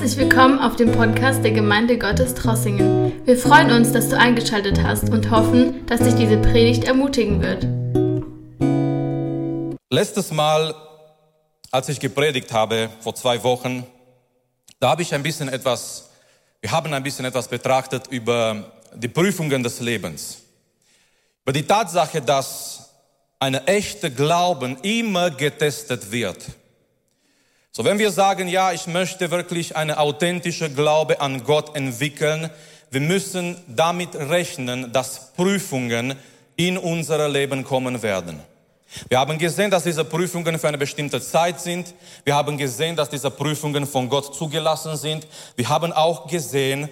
Herzlich willkommen auf dem Podcast der Gemeinde Gottes Trossingen. Wir freuen uns, dass du eingeschaltet hast und hoffen, dass dich diese Predigt ermutigen wird. Letztes Mal, als ich gepredigt habe, vor zwei Wochen, da habe ich ein bisschen etwas, wir haben ein bisschen etwas betrachtet über die Prüfungen des Lebens. Über die Tatsache, dass eine echte Glauben immer getestet wird. So, wenn wir sagen, ja, ich möchte wirklich eine authentische Glaube an Gott entwickeln, wir müssen damit rechnen, dass Prüfungen in unser Leben kommen werden. Wir haben gesehen, dass diese Prüfungen für eine bestimmte Zeit sind. Wir haben gesehen, dass diese Prüfungen von Gott zugelassen sind. Wir haben auch gesehen,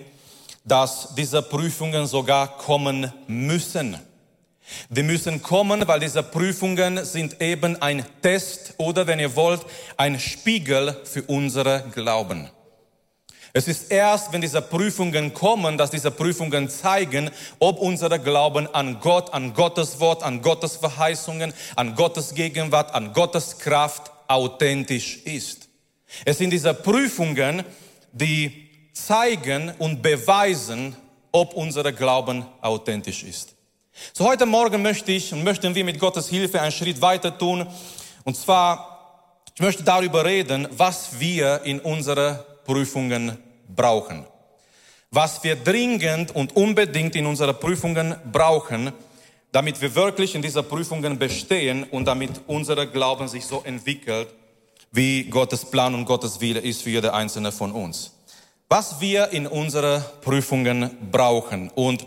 dass diese Prüfungen sogar kommen müssen. Die müssen kommen, weil diese Prüfungen sind eben ein Test oder, wenn ihr wollt, ein Spiegel für unsere Glauben. Es ist erst, wenn diese Prüfungen kommen, dass diese Prüfungen zeigen, ob unser Glauben an Gott, an Gottes Wort, an Gottes Verheißungen, an Gottes Gegenwart, an Gottes Kraft authentisch ist. Es sind diese Prüfungen, die zeigen und beweisen, ob unser Glauben authentisch ist. So heute Morgen möchte ich und möchten wir mit Gottes Hilfe einen Schritt weiter tun. Und zwar, ich möchte darüber reden, was wir in unsere Prüfungen brauchen. Was wir dringend und unbedingt in unsere Prüfungen brauchen, damit wir wirklich in dieser Prüfungen bestehen und damit unser Glauben sich so entwickelt, wie Gottes Plan und Gottes Wille ist für jede einzelne von uns. Was wir in unsere Prüfungen brauchen. Und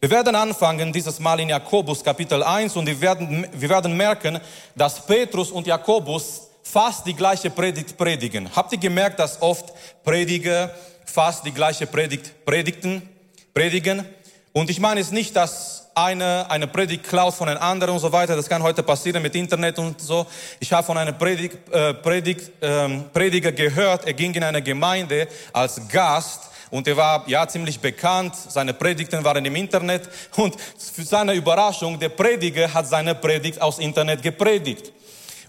wir werden anfangen dieses Mal in Jakobus Kapitel 1 und wir werden, wir werden merken, dass Petrus und Jakobus fast die gleiche Predigt predigen. Habt ihr gemerkt, dass oft Prediger fast die gleiche Predigt predigten, predigen? Und ich meine es nicht, dass eine, eine Predigt klaut von einem anderen und so weiter. Das kann heute passieren mit Internet und so. Ich habe von einem Predigt, äh, Predigt, ähm, Prediger gehört, er ging in eine Gemeinde als Gast und er war ja ziemlich bekannt. Seine Predigten waren im Internet und für seine Überraschung, der Prediger hat seine Predigt aus Internet gepredigt.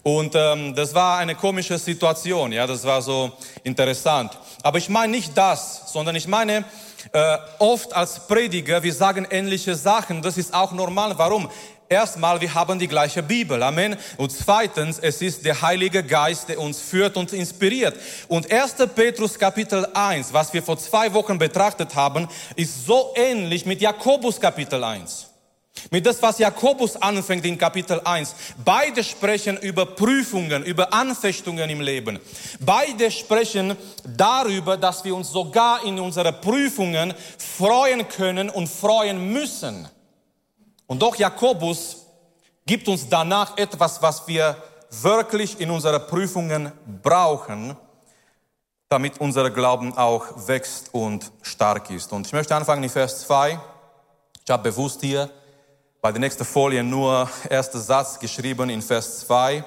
Und ähm, das war eine komische Situation, ja, das war so interessant. Aber ich meine nicht das, sondern ich meine, äh, oft als Prediger, wir sagen ähnliche Sachen, das ist auch normal. Warum? Erstmal, wir haben die gleiche Bibel. Amen. Und zweitens, es ist der Heilige Geist, der uns führt und inspiriert. Und 1. Petrus Kapitel 1, was wir vor zwei Wochen betrachtet haben, ist so ähnlich mit Jakobus Kapitel 1. Mit das, was Jakobus anfängt in Kapitel 1. Beide sprechen über Prüfungen, über Anfechtungen im Leben. Beide sprechen darüber, dass wir uns sogar in unseren Prüfungen freuen können und freuen müssen. Und doch Jakobus gibt uns danach etwas, was wir wirklich in unseren Prüfungen brauchen, damit unser Glauben auch wächst und stark ist. Und ich möchte anfangen in Vers 2. Ich habe bewusst hier bei der nächsten Folie nur erster Satz geschrieben in Vers 2,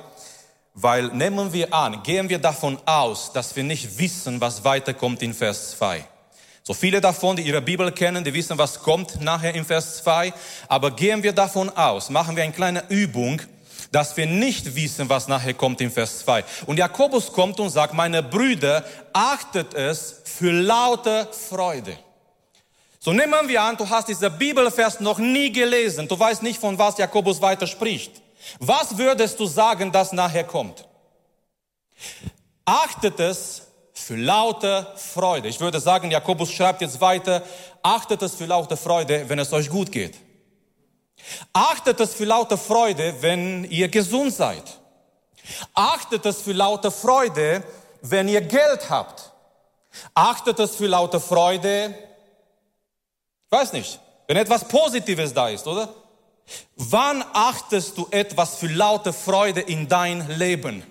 weil nehmen wir an, gehen wir davon aus, dass wir nicht wissen, was weiterkommt in Vers 2. So viele davon, die ihre Bibel kennen, die wissen, was kommt nachher in Vers 2. Aber gehen wir davon aus, machen wir eine kleine Übung, dass wir nicht wissen, was nachher kommt in Vers 2. Und Jakobus kommt und sagt, meine Brüder, achtet es für laute Freude. So nehmen wir an, du hast diese Bibelvers noch nie gelesen. Du weißt nicht, von was Jakobus weiter spricht. Was würdest du sagen, dass nachher kommt? Achtet es für laute Freude. Ich würde sagen, Jakobus schreibt jetzt weiter, achtet es für laute Freude, wenn es euch gut geht. Achtet es für laute Freude, wenn ihr gesund seid. Achtet es für laute Freude, wenn ihr Geld habt. Achtet es für laute Freude, ich weiß nicht, wenn etwas Positives da ist, oder? Wann achtest du etwas für laute Freude in dein Leben?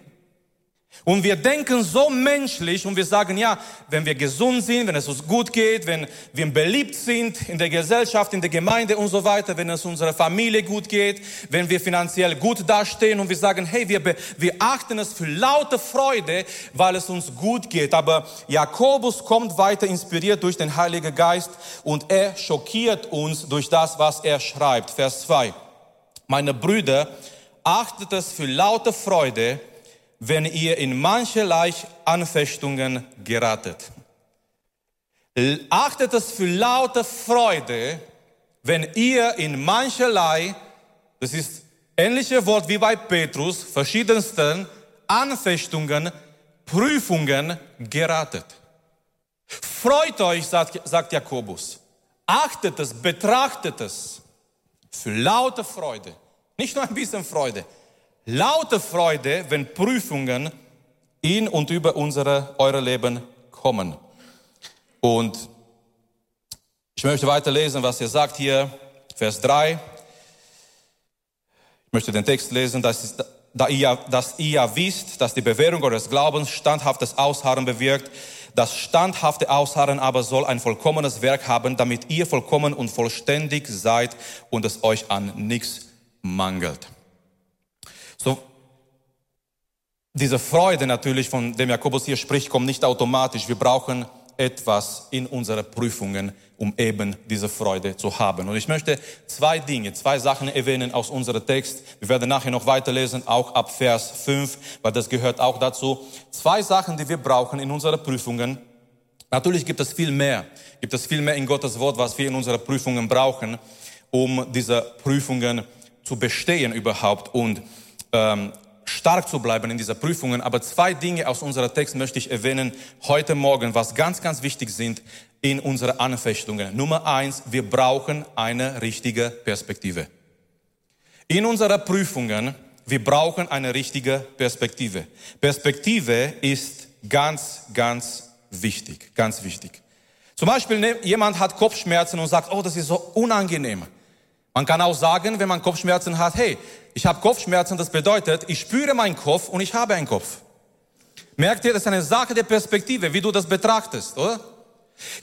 Und wir denken so menschlich und wir sagen, ja, wenn wir gesund sind, wenn es uns gut geht, wenn wir beliebt sind in der Gesellschaft, in der Gemeinde und so weiter, wenn es unserer Familie gut geht, wenn wir finanziell gut dastehen und wir sagen, hey, wir, wir achten es für laute Freude, weil es uns gut geht. Aber Jakobus kommt weiter inspiriert durch den Heiligen Geist und er schockiert uns durch das, was er schreibt. Vers 2. Meine Brüder, achtet es für laute Freude, wenn ihr in mancherlei Anfechtungen geratet. Achtet es für laute Freude, wenn ihr in mancherlei, das ist ähnliche Wort wie bei Petrus, verschiedensten Anfechtungen, Prüfungen geratet. Freut euch, sagt, sagt Jakobus. Achtet es, betrachtet es für laute Freude. Nicht nur ein bisschen Freude. Laute Freude, wenn Prüfungen in und über unsere, eure Leben kommen. Und ich möchte weiterlesen, was er sagt hier, Vers 3. Ich möchte den Text lesen, das ist, da ihr, dass ihr wisst, dass die Bewährung eures Glaubens standhaftes Ausharren bewirkt. Das standhafte Ausharren aber soll ein vollkommenes Werk haben, damit ihr vollkommen und vollständig seid und es euch an nichts mangelt. So, diese Freude natürlich, von dem Jakobus hier spricht, kommt nicht automatisch. Wir brauchen etwas in unsere Prüfungen, um eben diese Freude zu haben. Und ich möchte zwei Dinge, zwei Sachen erwähnen aus unserem Text. Wir werden nachher noch weiterlesen, auch ab Vers 5, weil das gehört auch dazu. Zwei Sachen, die wir brauchen in unseren Prüfungen. Natürlich gibt es viel mehr, gibt es viel mehr in Gottes Wort, was wir in unseren Prüfungen brauchen, um diese Prüfungen zu bestehen überhaupt und ähm, stark zu bleiben in dieser Prüfungen. Aber zwei Dinge aus unserer Text möchte ich erwähnen heute Morgen, was ganz, ganz wichtig sind in unseren Anfechtungen. Nummer eins, wir brauchen eine richtige Perspektive. In unseren Prüfungen, wir brauchen eine richtige Perspektive. Perspektive ist ganz, ganz wichtig, ganz wichtig. Zum Beispiel, ne, jemand hat Kopfschmerzen und sagt, oh, das ist so unangenehm. Man kann auch sagen, wenn man Kopfschmerzen hat, hey, ich habe Kopfschmerzen, das bedeutet, ich spüre meinen Kopf und ich habe einen Kopf. Merkt ihr, das ist eine Sache der Perspektive, wie du das betrachtest, oder?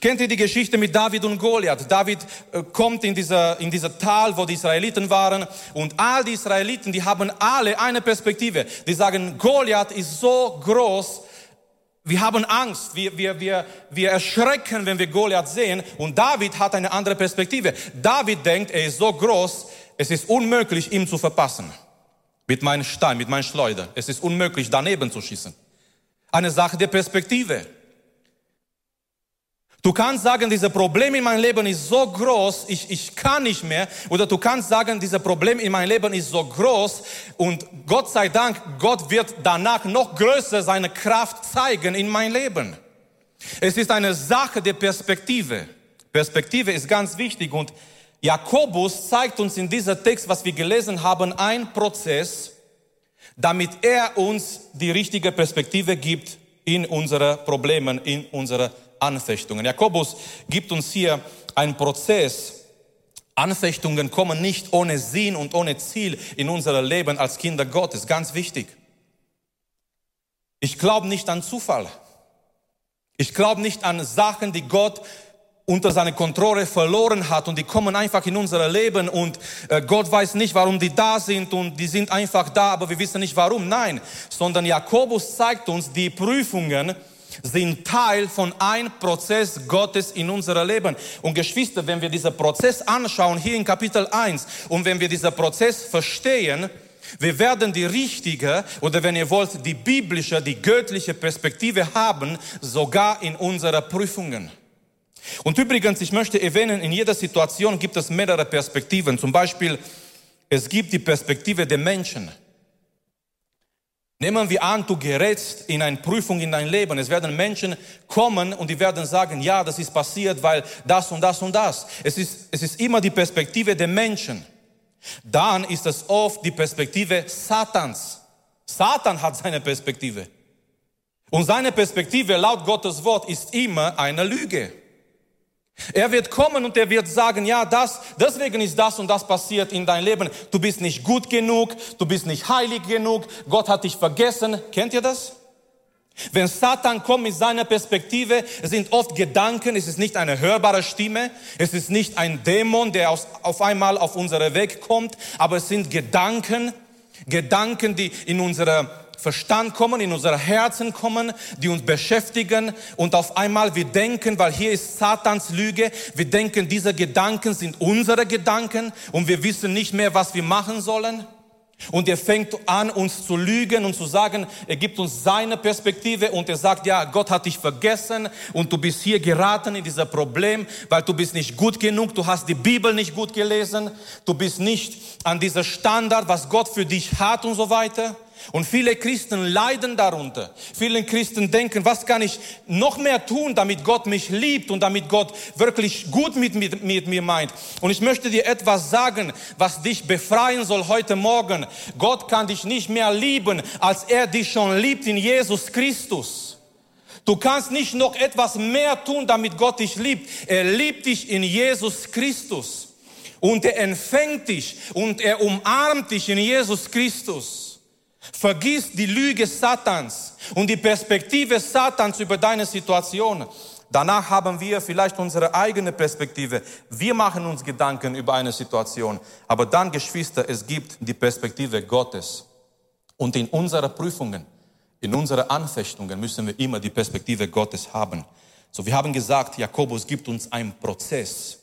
Kennt ihr die Geschichte mit David und Goliath? David äh, kommt in dieser, in dieser Tal, wo die Israeliten waren und all die Israeliten, die haben alle eine Perspektive. Die sagen, Goliath ist so groß, wir haben Angst, wir, wir, wir, wir erschrecken, wenn wir Goliath sehen. Und David hat eine andere Perspektive. David denkt, er ist so groß, es ist unmöglich, ihm zu verpassen. Mit meinem Stein, mit meinem Schleuder. Es ist unmöglich, daneben zu schießen. Eine Sache der Perspektive. Du kannst sagen, dieses Problem in meinem Leben ist so groß, ich, ich kann nicht mehr. Oder du kannst sagen, dieses Problem in meinem Leben ist so groß und Gott sei Dank, Gott wird danach noch größer seine Kraft zeigen in mein Leben. Es ist eine Sache der Perspektive. Perspektive ist ganz wichtig und Jakobus zeigt uns in dieser Text, was wir gelesen haben, ein Prozess, damit er uns die richtige Perspektive gibt in unsere Problemen, in unsere Anfechtungen. Jakobus gibt uns hier einen Prozess. Anfechtungen kommen nicht ohne Sinn und ohne Ziel in unser Leben als Kinder Gottes. Ganz wichtig. Ich glaube nicht an Zufall. Ich glaube nicht an Sachen, die Gott unter seine Kontrolle verloren hat und die kommen einfach in unser Leben und äh, Gott weiß nicht, warum die da sind und die sind einfach da, aber wir wissen nicht warum. Nein, sondern Jakobus zeigt uns, die Prüfungen sind Teil von einem Prozess Gottes in unserem Leben. Und Geschwister, wenn wir diesen Prozess anschauen, hier in Kapitel 1, und wenn wir diesen Prozess verstehen, wir werden die richtige oder wenn ihr wollt, die biblische, die göttliche Perspektive haben, sogar in unseren Prüfungen. Und übrigens, ich möchte erwähnen, in jeder Situation gibt es mehrere Perspektiven. Zum Beispiel, es gibt die Perspektive der Menschen. Nehmen wir an, du gerätst in eine Prüfung in dein Leben. Es werden Menschen kommen und die werden sagen, ja, das ist passiert, weil das und das und das. Es ist, es ist immer die Perspektive der Menschen. Dann ist es oft die Perspektive Satans. Satan hat seine Perspektive. Und seine Perspektive laut Gottes Wort ist immer eine Lüge. Er wird kommen und er wird sagen, ja, das, deswegen ist das und das passiert in deinem Leben. Du bist nicht gut genug, du bist nicht heilig genug, Gott hat dich vergessen. Kennt ihr das? Wenn Satan kommt mit seiner Perspektive, es sind oft Gedanken, es ist nicht eine hörbare Stimme, es ist nicht ein Dämon, der auf einmal auf unseren Weg kommt, aber es sind Gedanken, Gedanken, die in unserer Verstand kommen, in unser Herzen kommen, die uns beschäftigen und auf einmal wir denken, weil hier ist Satans Lüge, wir denken, diese Gedanken sind unsere Gedanken und wir wissen nicht mehr, was wir machen sollen. Und er fängt an, uns zu lügen und zu sagen, er gibt uns seine Perspektive und er sagt, ja, Gott hat dich vergessen und du bist hier geraten in dieser Problem, weil du bist nicht gut genug, du hast die Bibel nicht gut gelesen, du bist nicht an dieser Standard, was Gott für dich hat und so weiter. Und viele Christen leiden darunter. Viele Christen denken, was kann ich noch mehr tun, damit Gott mich liebt und damit Gott wirklich gut mit, mit, mit, mir meint. Und ich möchte dir etwas sagen, was dich befreien soll heute Morgen. Gott kann dich nicht mehr lieben, als er dich schon liebt in Jesus Christus. Du kannst nicht noch etwas mehr tun, damit Gott dich liebt. Er liebt dich in Jesus Christus. Und er empfängt dich und er umarmt dich in Jesus Christus. Vergiss die Lüge Satans und die Perspektive Satans über deine Situation. Danach haben wir vielleicht unsere eigene Perspektive. Wir machen uns Gedanken über eine Situation. Aber dann, Geschwister, es gibt die Perspektive Gottes. Und in unseren Prüfungen, in unseren Anfechtungen müssen wir immer die Perspektive Gottes haben. So, wir haben gesagt, Jakobus gibt uns einen Prozess,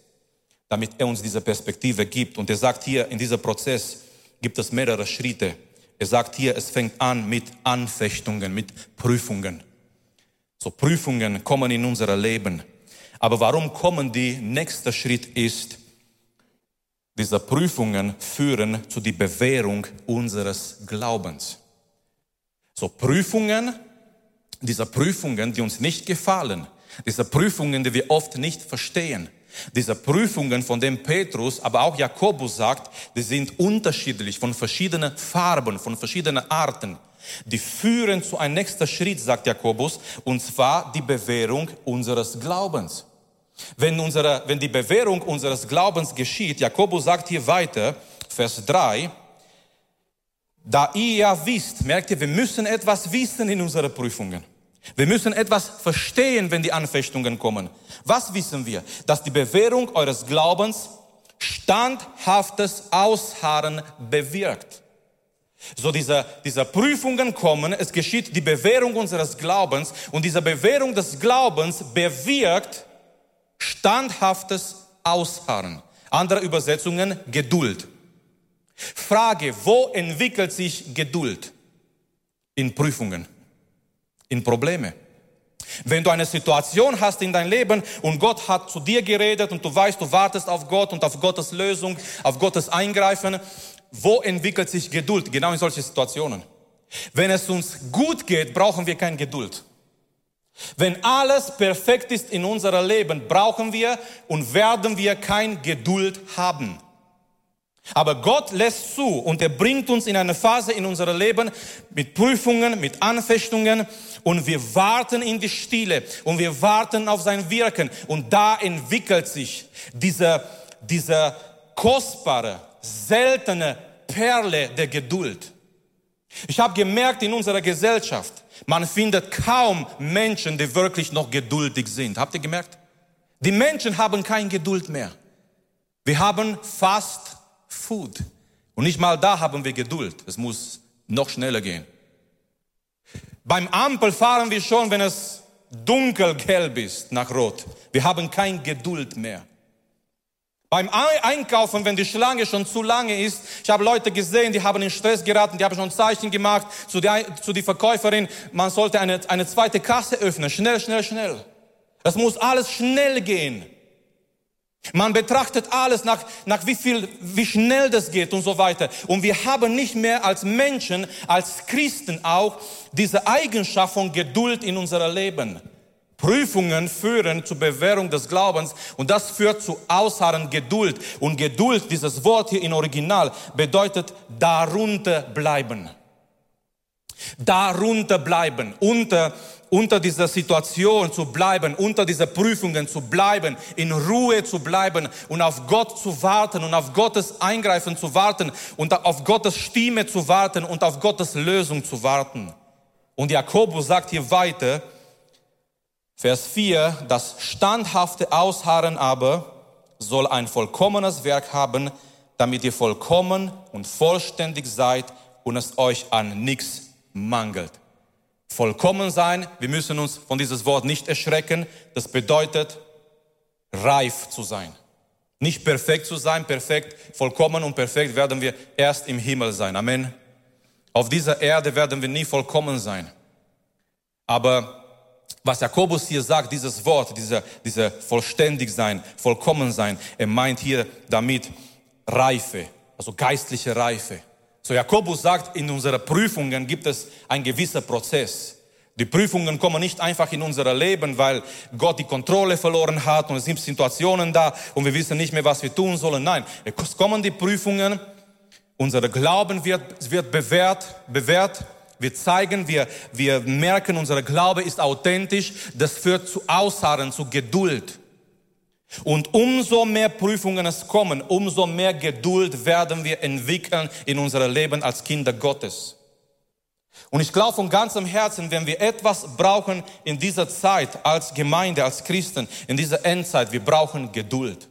damit er uns diese Perspektive gibt. Und er sagt hier, in diesem Prozess gibt es mehrere Schritte. Er sagt hier, es fängt an mit Anfechtungen, mit Prüfungen. So Prüfungen kommen in unser Leben. Aber warum kommen die? Nächster Schritt ist, diese Prüfungen führen zu die Bewährung unseres Glaubens. So Prüfungen, diese Prüfungen, die uns nicht gefallen, diese Prüfungen, die wir oft nicht verstehen, diese Prüfungen, von denen Petrus, aber auch Jakobus sagt, die sind unterschiedlich, von verschiedenen Farben, von verschiedenen Arten. Die führen zu einem nächsten Schritt, sagt Jakobus, und zwar die Bewährung unseres Glaubens. Wenn, unsere, wenn die Bewährung unseres Glaubens geschieht, Jakobus sagt hier weiter, Vers 3, da ihr ja wisst, merkt ihr, wir müssen etwas wissen in unseren Prüfungen. Wir müssen etwas verstehen, wenn die Anfechtungen kommen. Was wissen wir? Dass die Bewährung eures Glaubens standhaftes Ausharren bewirkt. So diese, diese Prüfungen kommen, es geschieht die Bewährung unseres Glaubens und diese Bewährung des Glaubens bewirkt standhaftes Ausharren. Andere Übersetzungen Geduld. Frage, wo entwickelt sich Geduld? In Prüfungen in Probleme. Wenn du eine Situation hast in deinem Leben und Gott hat zu dir geredet und du weißt, du wartest auf Gott und auf Gottes Lösung, auf Gottes Eingreifen, wo entwickelt sich Geduld? Genau in solchen Situationen. Wenn es uns gut geht, brauchen wir keine Geduld. Wenn alles perfekt ist in unserem Leben, brauchen wir und werden wir kein Geduld haben. Aber Gott lässt zu und er bringt uns in eine Phase in unserem Leben mit Prüfungen, mit Anfechtungen und wir warten in die Stille und wir warten auf sein Wirken und da entwickelt sich diese, diese kostbare, seltene Perle der Geduld. Ich habe gemerkt in unserer Gesellschaft, man findet kaum Menschen, die wirklich noch geduldig sind. Habt ihr gemerkt? Die Menschen haben keine Geduld mehr. Wir haben fast Food. Und nicht mal da haben wir Geduld. Es muss noch schneller gehen. Beim Ampel fahren wir schon, wenn es dunkelgelb ist, nach Rot. Wir haben kein Geduld mehr. Beim Einkaufen, wenn die Schlange schon zu lange ist, ich habe Leute gesehen, die haben in Stress geraten, die haben schon Zeichen gemacht zu der, zu die Verkäuferin, man sollte eine, eine zweite Kasse öffnen, schnell, schnell, schnell. Es muss alles schnell gehen. Man betrachtet alles nach, nach wie viel, wie schnell das geht und so weiter. Und wir haben nicht mehr als Menschen, als Christen auch diese Eigenschaft von Geduld in unser Leben. Prüfungen führen zur Bewährung des Glaubens und das führt zu Ausharren Geduld. Und Geduld, dieses Wort hier im Original, bedeutet darunter bleiben. Darunter bleiben, unter unter dieser Situation zu bleiben, unter dieser Prüfungen zu bleiben, in Ruhe zu bleiben und auf Gott zu warten und auf Gottes Eingreifen zu warten und auf Gottes Stimme zu warten und auf Gottes Lösung zu warten. Und Jakobus sagt hier weiter, Vers 4, das standhafte Ausharren aber soll ein vollkommenes Werk haben, damit ihr vollkommen und vollständig seid und es euch an nichts mangelt vollkommen sein. Wir müssen uns von dieses Wort nicht erschrecken. Das bedeutet reif zu sein. Nicht perfekt zu sein, perfekt, vollkommen und perfekt werden wir erst im Himmel sein. Amen. Auf dieser Erde werden wir nie vollkommen sein. Aber was Jakobus hier sagt, dieses Wort, dieser, dieser vollständig sein, vollkommen sein, er meint hier damit Reife, also geistliche Reife. So Jakobus sagt, in unseren Prüfungen gibt es ein gewisser Prozess. Die Prüfungen kommen nicht einfach in unser Leben, weil Gott die Kontrolle verloren hat und es sind Situationen da und wir wissen nicht mehr, was wir tun sollen. Nein, es kommen die Prüfungen, unser Glauben wird, wird bewährt, bewährt, wir zeigen, wir, wir merken, unser Glaube ist authentisch, das führt zu Ausharren, zu Geduld. Und umso mehr Prüfungen es kommen, umso mehr Geduld werden wir entwickeln in unserem Leben als Kinder Gottes. Und ich glaube von ganzem Herzen, wenn wir etwas brauchen in dieser Zeit als Gemeinde, als Christen, in dieser Endzeit, wir brauchen Geduld.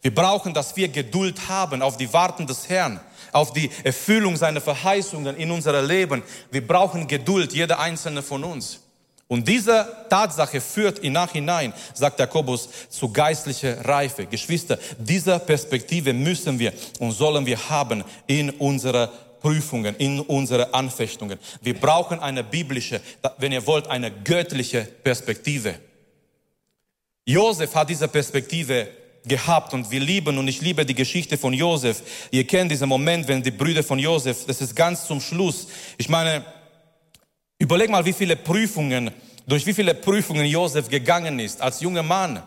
Wir brauchen, dass wir Geduld haben auf die Warten des Herrn, auf die Erfüllung seiner Verheißungen in unserem Leben. Wir brauchen Geduld, jeder einzelne von uns. Und diese Tatsache führt im Nachhinein, sagt Jakobus, zu geistlicher Reife. Geschwister, diese Perspektive müssen wir und sollen wir haben in unserer Prüfungen, in unsere Anfechtungen. Wir brauchen eine biblische, wenn ihr wollt, eine göttliche Perspektive. Josef hat diese Perspektive gehabt und wir lieben und ich liebe die Geschichte von Josef. Ihr kennt diesen Moment, wenn die Brüder von Josef, das ist ganz zum Schluss. Ich meine, überleg mal, wie viele Prüfungen, durch wie viele Prüfungen Josef gegangen ist als junger Mann.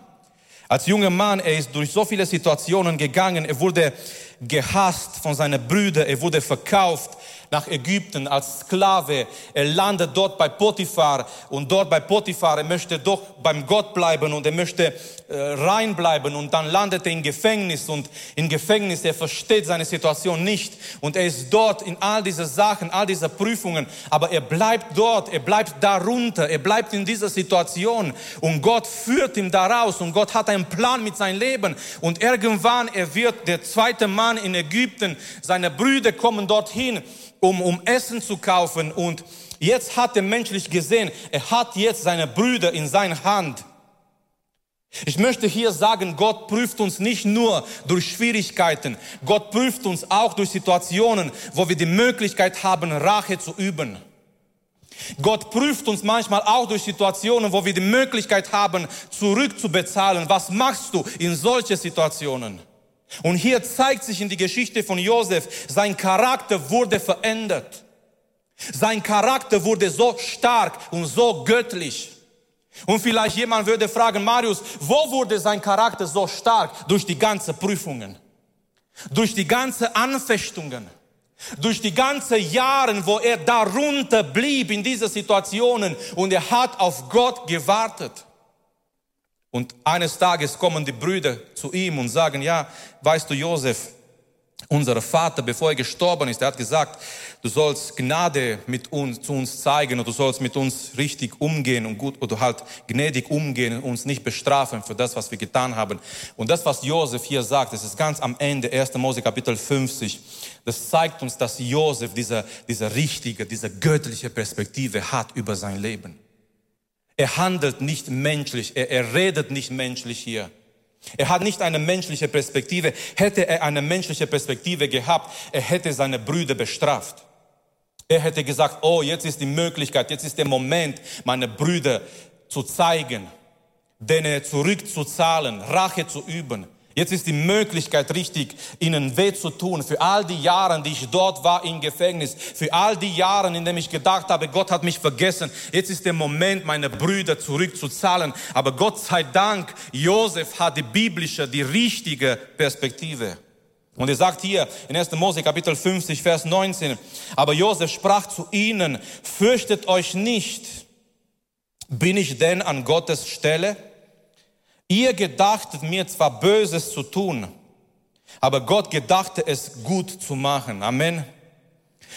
Als junger Mann, er ist durch so viele Situationen gegangen. Er wurde gehasst von seinen Brüdern. Er wurde verkauft nach Ägypten als Sklave. Er landet dort bei Potiphar und dort bei Potiphar, er möchte doch beim Gott bleiben und er möchte äh, rein bleiben und dann landet er im Gefängnis und im Gefängnis, er versteht seine Situation nicht und er ist dort in all diese Sachen, all diese Prüfungen, aber er bleibt dort, er bleibt darunter, er bleibt in dieser Situation und Gott führt ihn daraus und Gott hat einen Plan mit seinem Leben und irgendwann er wird der zweite Mann in Ägypten, seine Brüder kommen dorthin um, um Essen zu kaufen. Und jetzt hat er menschlich gesehen, er hat jetzt seine Brüder in seiner Hand. Ich möchte hier sagen, Gott prüft uns nicht nur durch Schwierigkeiten, Gott prüft uns auch durch Situationen, wo wir die Möglichkeit haben, Rache zu üben. Gott prüft uns manchmal auch durch Situationen, wo wir die Möglichkeit haben, zurückzubezahlen. Was machst du in solchen Situationen? Und hier zeigt sich in die Geschichte von Josef, sein Charakter wurde verändert. Sein Charakter wurde so stark und so göttlich. Und vielleicht jemand würde fragen, Marius, wo wurde sein Charakter so stark? Durch die ganzen Prüfungen, durch die ganzen Anfechtungen, durch die ganzen Jahre, wo er darunter blieb in diese Situationen und er hat auf Gott gewartet. Und eines Tages kommen die Brüder zu ihm und sagen, ja, weißt du, Josef, unser Vater, bevor er gestorben ist, er hat gesagt, du sollst Gnade mit uns, zu uns zeigen und du sollst mit uns richtig umgehen und gut, oder halt gnädig umgehen und uns nicht bestrafen für das, was wir getan haben. Und das, was Josef hier sagt, das ist ganz am Ende, 1. Mose Kapitel 50, das zeigt uns, dass Josef diese, diese richtige, diese göttliche Perspektive hat über sein Leben. Er handelt nicht menschlich, er, er redet nicht menschlich hier. Er hat nicht eine menschliche Perspektive. Hätte er eine menschliche Perspektive gehabt, er hätte seine Brüder bestraft. Er hätte gesagt, oh, jetzt ist die Möglichkeit, jetzt ist der Moment, meine Brüder zu zeigen, denen zurückzuzahlen, Rache zu üben. Jetzt ist die Möglichkeit richtig, ihnen weh zu tun für all die Jahre, die ich dort war im Gefängnis, für all die Jahre, in denen ich gedacht habe, Gott hat mich vergessen. Jetzt ist der Moment, meine Brüder zurückzuzahlen. Aber Gott sei Dank, Josef hat die biblische, die richtige Perspektive. Und er sagt hier in 1. Mose Kapitel 50, Vers 19, aber Josef sprach zu ihnen, fürchtet euch nicht, bin ich denn an Gottes Stelle? Ihr gedachtet mir zwar Böses zu tun, aber Gott gedachte es gut zu machen. Amen.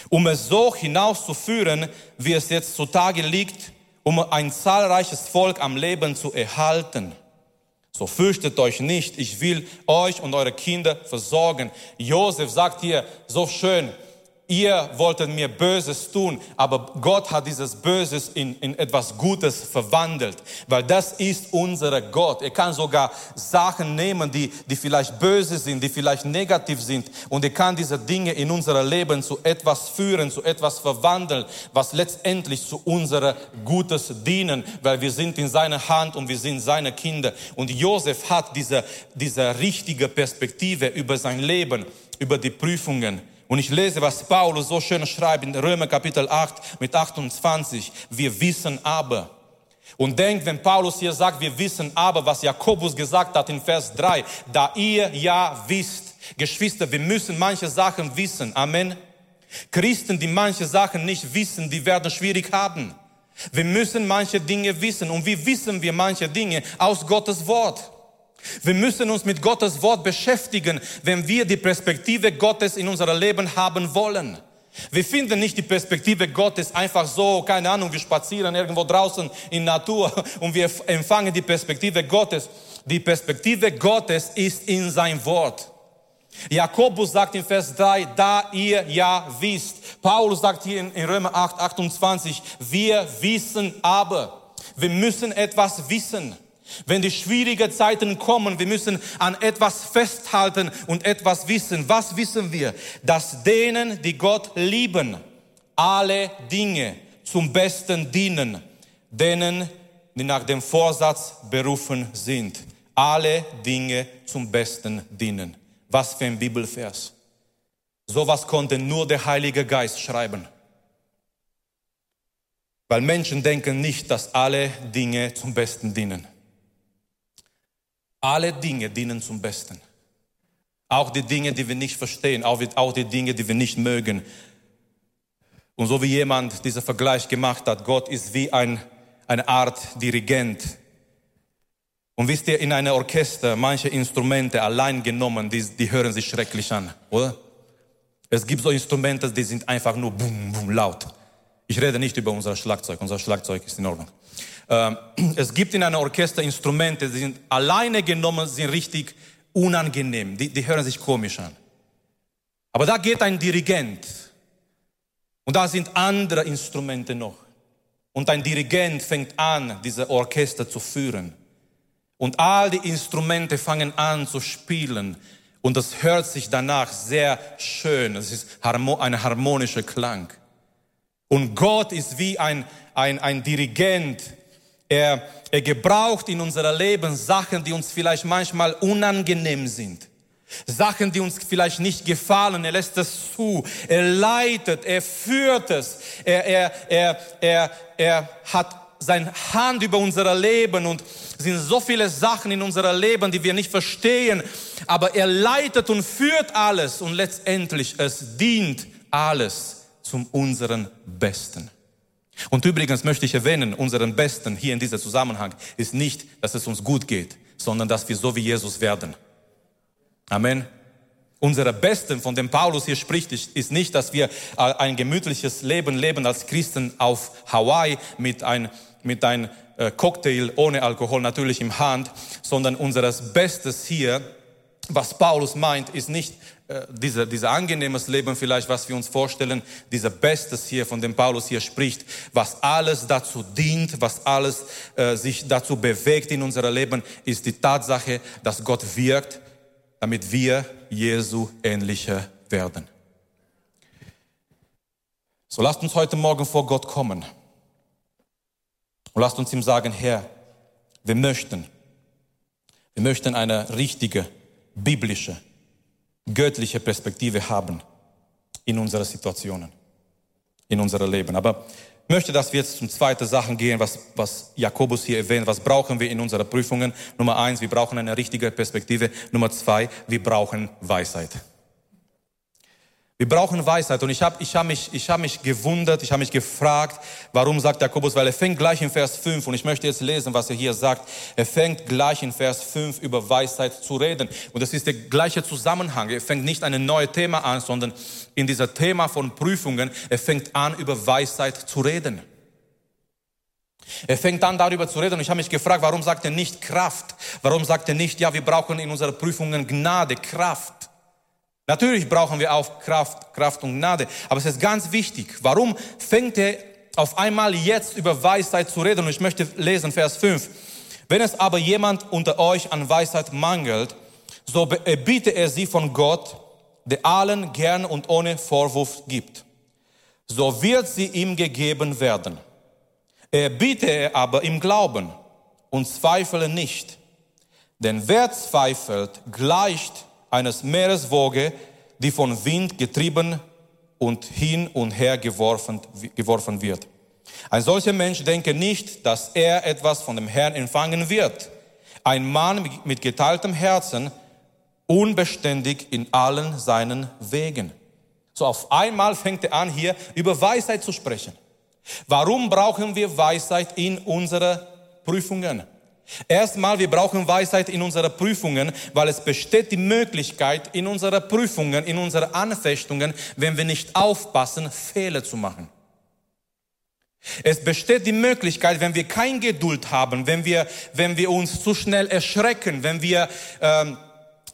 Um es so hinauszuführen, wie es jetzt zutage liegt, um ein zahlreiches Volk am Leben zu erhalten. So fürchtet euch nicht, ich will euch und eure Kinder versorgen. Josef sagt hier so schön, ihr wolltet mir Böses tun, aber Gott hat dieses Böses in, in etwas Gutes verwandelt, weil das ist unser Gott. Er kann sogar Sachen nehmen, die, die vielleicht böse sind, die vielleicht negativ sind und er kann diese Dinge in unser Leben zu etwas führen, zu etwas verwandeln, was letztendlich zu unserer Gutes dienen, weil wir sind in seiner Hand und wir sind seine Kinder. Und Josef hat diese, diese richtige Perspektive über sein Leben, über die Prüfungen. Und ich lese, was Paulus so schön schreibt in Römer Kapitel 8 mit 28. Wir wissen aber. Und denkt, wenn Paulus hier sagt, wir wissen aber, was Jakobus gesagt hat in Vers 3, da ihr ja wisst, Geschwister, wir müssen manche Sachen wissen. Amen. Christen, die manche Sachen nicht wissen, die werden schwierig haben. Wir müssen manche Dinge wissen. Und wie wissen wir manche Dinge? Aus Gottes Wort. Wir müssen uns mit Gottes Wort beschäftigen, wenn wir die Perspektive Gottes in unser Leben haben wollen. Wir finden nicht die Perspektive Gottes einfach so, keine Ahnung, wir spazieren irgendwo draußen in Natur und wir empfangen die Perspektive Gottes. Die Perspektive Gottes ist in sein Wort. Jakobus sagt in Vers 3, da ihr ja wisst. Paulus sagt hier in, Römer 8, 28, wir wissen aber. Wir müssen etwas wissen. Wenn die schwierigen Zeiten kommen, wir müssen an etwas festhalten und etwas wissen. Was wissen wir? Dass denen, die Gott lieben, alle Dinge zum Besten dienen. Denen, die nach dem Vorsatz berufen sind. Alle Dinge zum Besten dienen. Was für ein Bibelvers. Sowas konnte nur der Heilige Geist schreiben. Weil Menschen denken nicht, dass alle Dinge zum Besten dienen. Alle Dinge dienen zum Besten. Auch die Dinge, die wir nicht verstehen, auch die Dinge, die wir nicht mögen. Und so wie jemand diesen Vergleich gemacht hat, Gott ist wie ein, eine Art Dirigent. Und wisst ihr, in einem Orchester, manche Instrumente allein genommen, die, die hören sich schrecklich an, oder? Es gibt so Instrumente, die sind einfach nur boom, boom, laut. Ich rede nicht über unser Schlagzeug, unser Schlagzeug ist in Ordnung. Ähm, es gibt in einem Orchester Instrumente, die sind alleine genommen, sind richtig unangenehm. Die, die hören sich komisch an. Aber da geht ein Dirigent. Und da sind andere Instrumente noch. Und ein Dirigent fängt an, diese Orchester zu führen. Und all die Instrumente fangen an zu spielen. Und das hört sich danach sehr schön. Es ist ein harmonischer Klang. Und Gott ist wie ein, ein, ein Dirigent, er, er gebraucht in unserem Leben Sachen, die uns vielleicht manchmal unangenehm sind. Sachen, die uns vielleicht nicht gefallen, er lässt es zu, er leitet, er führt es, er, er, er, er, er hat seine Hand über unser Leben und sind so viele Sachen in unserem Leben, die wir nicht verstehen, aber er leitet und führt alles und letztendlich es dient alles zum unseren Besten. Und übrigens möchte ich erwähnen, unseren Besten hier in diesem Zusammenhang ist nicht, dass es uns gut geht, sondern dass wir so wie Jesus werden. Amen. Unsere Besten, von dem Paulus hier spricht, ist nicht, dass wir äh, ein gemütliches Leben leben als Christen auf Hawaii mit ein, mit ein äh, Cocktail ohne Alkohol natürlich im Hand, sondern unseres Bestes hier, was Paulus meint, ist nicht äh, dieser, dieser angenehmes Leben vielleicht, was wir uns vorstellen, dieser Bestes hier, von dem Paulus hier spricht, was alles dazu dient, was alles äh, sich dazu bewegt in unserem Leben, ist die Tatsache, dass Gott wirkt, damit wir Jesu ähnlicher werden. So lasst uns heute Morgen vor Gott kommen und lasst uns ihm sagen, Herr, wir möchten, wir möchten eine richtige, biblische, göttliche Perspektive haben in unsere Situationen, in unser Leben. Aber ich möchte, dass wir jetzt zum zweiten Sachen gehen, was, was Jakobus hier erwähnt. Was brauchen wir in unseren Prüfungen? Nummer eins, wir brauchen eine richtige Perspektive. Nummer zwei, wir brauchen Weisheit. Wir brauchen Weisheit. Und ich habe ich hab mich, ich hab mich gewundert, ich habe mich gefragt, warum sagt Jakobus, weil er fängt gleich in Vers 5 und ich möchte jetzt lesen, was er hier sagt. Er fängt gleich in Vers 5 über Weisheit zu reden. Und das ist der gleiche Zusammenhang. Er fängt nicht ein neues Thema an, sondern in dieser Thema von Prüfungen, er fängt an, über Weisheit zu reden. Er fängt an darüber zu reden und ich habe mich gefragt, warum sagt er nicht Kraft? Warum sagt er nicht, ja, wir brauchen in unseren Prüfungen Gnade, Kraft? Natürlich brauchen wir auch Kraft, Kraft und Gnade, aber es ist ganz wichtig. Warum fängt er auf einmal jetzt über Weisheit zu reden? Und ich möchte lesen, Vers 5. Wenn es aber jemand unter euch an Weisheit mangelt, so biete er sie von Gott, der allen gern und ohne Vorwurf gibt. So wird sie ihm gegeben werden. Er biete er aber im Glauben und zweifle nicht. Denn wer zweifelt, gleicht eines Meereswoge, die von Wind getrieben und hin und her geworfen, geworfen wird. Ein solcher Mensch denke nicht, dass er etwas von dem Herrn empfangen wird. Ein Mann mit geteiltem Herzen, unbeständig in allen seinen Wegen. So auf einmal fängt er an, hier über Weisheit zu sprechen. Warum brauchen wir Weisheit in unseren Prüfungen? Erstmal, wir brauchen Weisheit in unseren Prüfungen, weil es besteht die Möglichkeit, in unseren Prüfungen, in unseren Anfechtungen, wenn wir nicht aufpassen, Fehler zu machen. Es besteht die Möglichkeit, wenn wir kein Geduld haben, wenn wir, wenn wir uns zu schnell erschrecken, wenn wir ähm,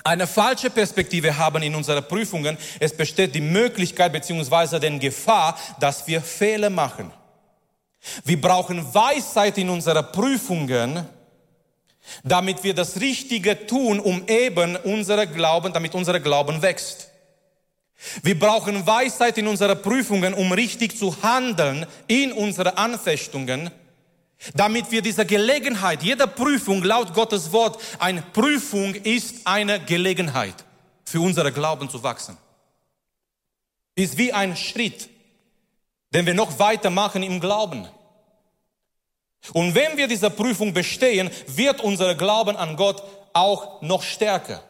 eine falsche Perspektive haben in unseren Prüfungen, es besteht die Möglichkeit beziehungsweise den Gefahr, dass wir Fehler machen. Wir brauchen Weisheit in unseren Prüfungen, damit wir das Richtige tun, um eben unsere Glauben, damit unser Glauben wächst. Wir brauchen Weisheit in unseren Prüfungen, um richtig zu handeln in unseren Anfechtungen, damit wir diese Gelegenheit, jede Prüfung laut Gottes Wort, eine Prüfung ist eine Gelegenheit für unsere Glauben zu wachsen. Ist wie ein Schritt, den wir noch weitermachen im Glauben. Und wenn wir diese Prüfung bestehen, wird unser Glauben an Gott auch noch stärker.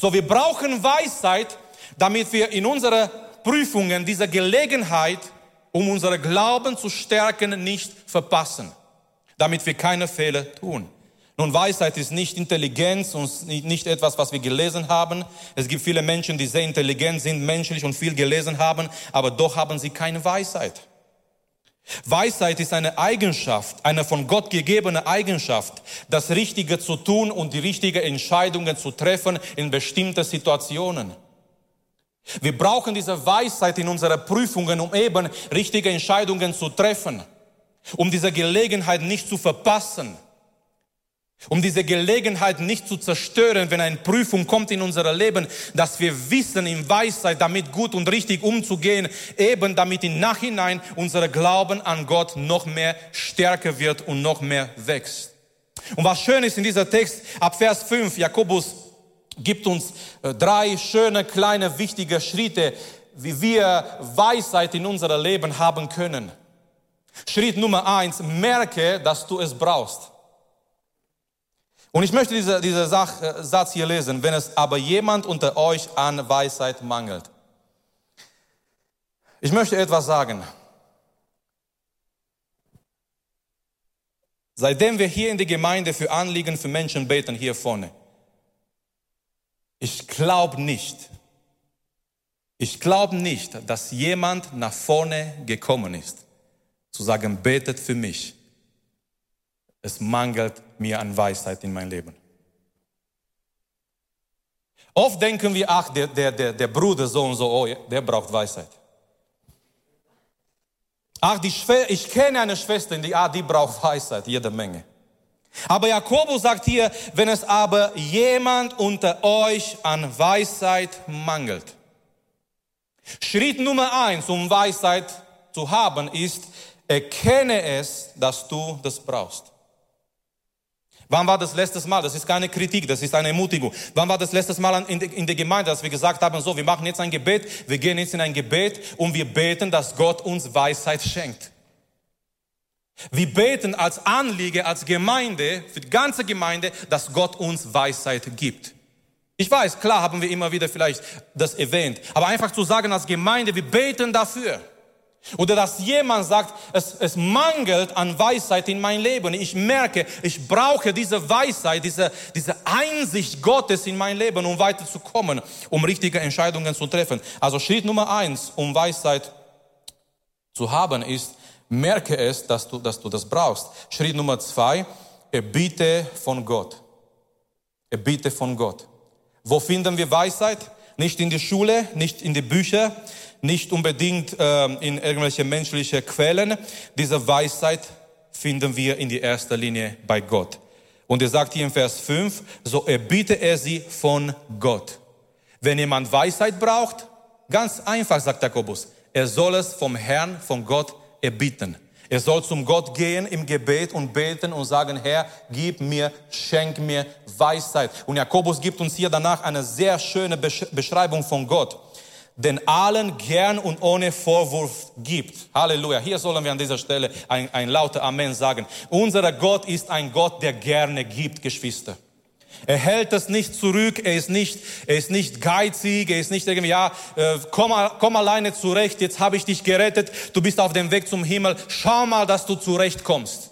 So, wir brauchen Weisheit, damit wir in unseren Prüfungen diese Gelegenheit, um unseren Glauben zu stärken, nicht verpassen, damit wir keine Fehler tun. Nun, Weisheit ist nicht Intelligenz und nicht etwas, was wir gelesen haben. Es gibt viele Menschen, die sehr intelligent sind, menschlich und viel gelesen haben, aber doch haben sie keine Weisheit. Weisheit ist eine Eigenschaft, eine von Gott gegebene Eigenschaft, das Richtige zu tun und die richtigen Entscheidungen zu treffen in bestimmten Situationen. Wir brauchen diese Weisheit in unseren Prüfungen, um eben richtige Entscheidungen zu treffen, um diese Gelegenheit nicht zu verpassen um diese Gelegenheit nicht zu zerstören, wenn eine Prüfung kommt in unser Leben, dass wir wissen in Weisheit damit gut und richtig umzugehen, eben damit im Nachhinein unser Glauben an Gott noch mehr stärker wird und noch mehr wächst. Und was schön ist in dieser Text, ab Vers 5, Jakobus gibt uns äh, drei schöne, kleine, wichtige Schritte, wie wir Weisheit in unser Leben haben können. Schritt Nummer eins, merke, dass du es brauchst. Und ich möchte diese, diese äh, Satz hier lesen. Wenn es aber jemand unter euch an Weisheit mangelt. Ich möchte etwas sagen. Seitdem wir hier in der Gemeinde für Anliegen für Menschen beten, hier vorne. Ich glaube nicht, ich glaube nicht, dass jemand nach vorne gekommen ist, zu sagen, betet für mich es mangelt mir an Weisheit in mein Leben. Oft denken wir, ach, der, der, der, der Bruder so und so, oh, der braucht Weisheit. Ach, die Schwester, ich kenne eine Schwester, die, ah, die braucht Weisheit, jede Menge. Aber Jakobus sagt hier, wenn es aber jemand unter euch an Weisheit mangelt. Schritt Nummer eins, um Weisheit zu haben, ist, erkenne es, dass du das brauchst. Wann war das letztes Mal? Das ist keine Kritik, das ist eine Ermutigung. Wann war das letztes Mal in der Gemeinde, dass wir gesagt haben, so, wir machen jetzt ein Gebet, wir gehen jetzt in ein Gebet und wir beten, dass Gott uns Weisheit schenkt. Wir beten als Anliege, als Gemeinde, für die ganze Gemeinde, dass Gott uns Weisheit gibt. Ich weiß, klar haben wir immer wieder vielleicht das erwähnt, aber einfach zu sagen als Gemeinde, wir beten dafür. Oder dass jemand sagt, es, es mangelt an Weisheit in mein Leben. Ich merke, ich brauche diese Weisheit, diese, diese Einsicht Gottes in mein Leben, um weiterzukommen, um richtige Entscheidungen zu treffen. Also Schritt Nummer eins, um Weisheit zu haben, ist, merke es, dass du, dass du das brauchst. Schritt Nummer zwei, erbiete von Gott. Erbiete von Gott. Wo finden wir Weisheit? Nicht in der Schule, nicht in die Bücher, nicht unbedingt äh, in irgendwelche menschliche Quellen. Diese Weisheit finden wir in die erster Linie bei Gott. Und er sagt hier im Vers 5, so erbiete er sie von Gott. Wenn jemand Weisheit braucht, ganz einfach, sagt Jakobus, er soll es vom Herrn, von Gott erbitten. Er soll zum Gott gehen im Gebet und beten und sagen, Herr, gib mir, schenk mir Weisheit. Und Jakobus gibt uns hier danach eine sehr schöne Beschreibung von Gott. Den allen gern und ohne Vorwurf gibt. Halleluja. Hier sollen wir an dieser Stelle ein, ein lauter Amen sagen. Unser Gott ist ein Gott, der gerne gibt, Geschwister. Er hält das nicht zurück, er ist nicht, er ist nicht geizig, er ist nicht irgendwie, ja, äh, komm, komm alleine zurecht, jetzt habe ich dich gerettet, du bist auf dem Weg zum Himmel, schau mal, dass du zurechtkommst.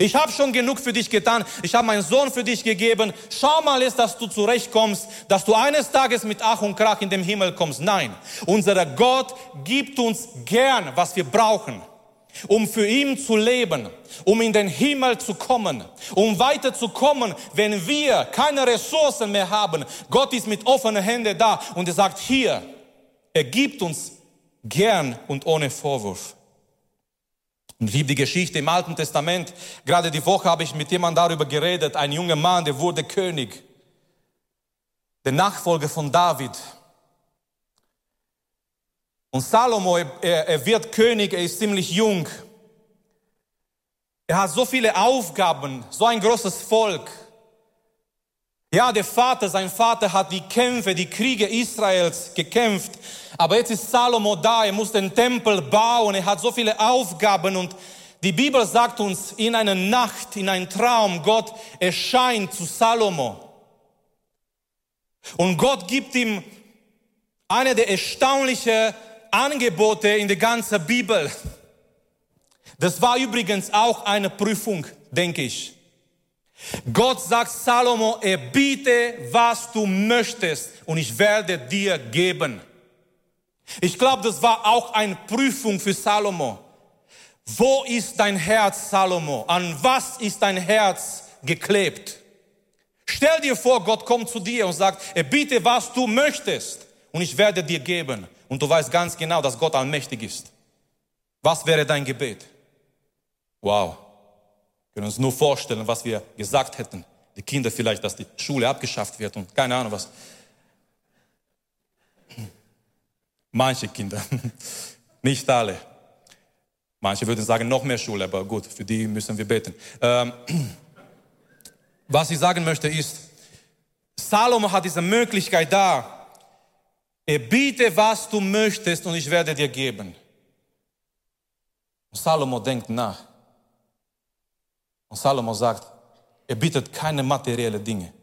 Ich habe schon genug für dich getan, ich habe meinen Sohn für dich gegeben, schau mal jetzt, dass du zurechtkommst, dass du eines Tages mit Ach und Krach in den Himmel kommst. Nein, unser Gott gibt uns gern, was wir brauchen um für ihn zu leben, um in den Himmel zu kommen, um weiterzukommen, wenn wir keine Ressourcen mehr haben. Gott ist mit offenen Händen da und er sagt hier, er gibt uns gern und ohne Vorwurf. Und liebe die Geschichte im Alten Testament. Gerade die Woche habe ich mit jemandem darüber geredet. Ein junger Mann, der wurde König. Der Nachfolger von David. Und Salomo, er, er wird König, er ist ziemlich jung. Er hat so viele Aufgaben, so ein großes Volk. Ja, der Vater, sein Vater hat die Kämpfe, die Kriege Israels gekämpft. Aber jetzt ist Salomo da, er muss den Tempel bauen, er hat so viele Aufgaben und die Bibel sagt uns, in einer Nacht, in einem Traum, Gott erscheint zu Salomo. Und Gott gibt ihm eine der erstaunlichen Angebote in der ganzen Bibel. Das war übrigens auch eine Prüfung, denke ich. Gott sagt Salomo, er biete, was du möchtest und ich werde dir geben. Ich glaube, das war auch eine Prüfung für Salomo. Wo ist dein Herz, Salomo? An was ist dein Herz geklebt? Stell dir vor, Gott kommt zu dir und sagt, er biete, was du möchtest und ich werde dir geben und du weißt ganz genau, dass Gott allmächtig ist. Was wäre dein Gebet? Wow. Wir können uns nur vorstellen, was wir gesagt hätten. Die Kinder vielleicht, dass die Schule abgeschafft wird und keine Ahnung was. Manche Kinder, nicht alle. Manche würden sagen, noch mehr Schule, aber gut, für die müssen wir beten. Ähm, was ich sagen möchte ist, Salomo hat diese Möglichkeit da, er biete, was du möchtest und ich werde dir geben. Und Salomo denkt nach. Und Salomo sagt, er bietet keine materiellen Dinge.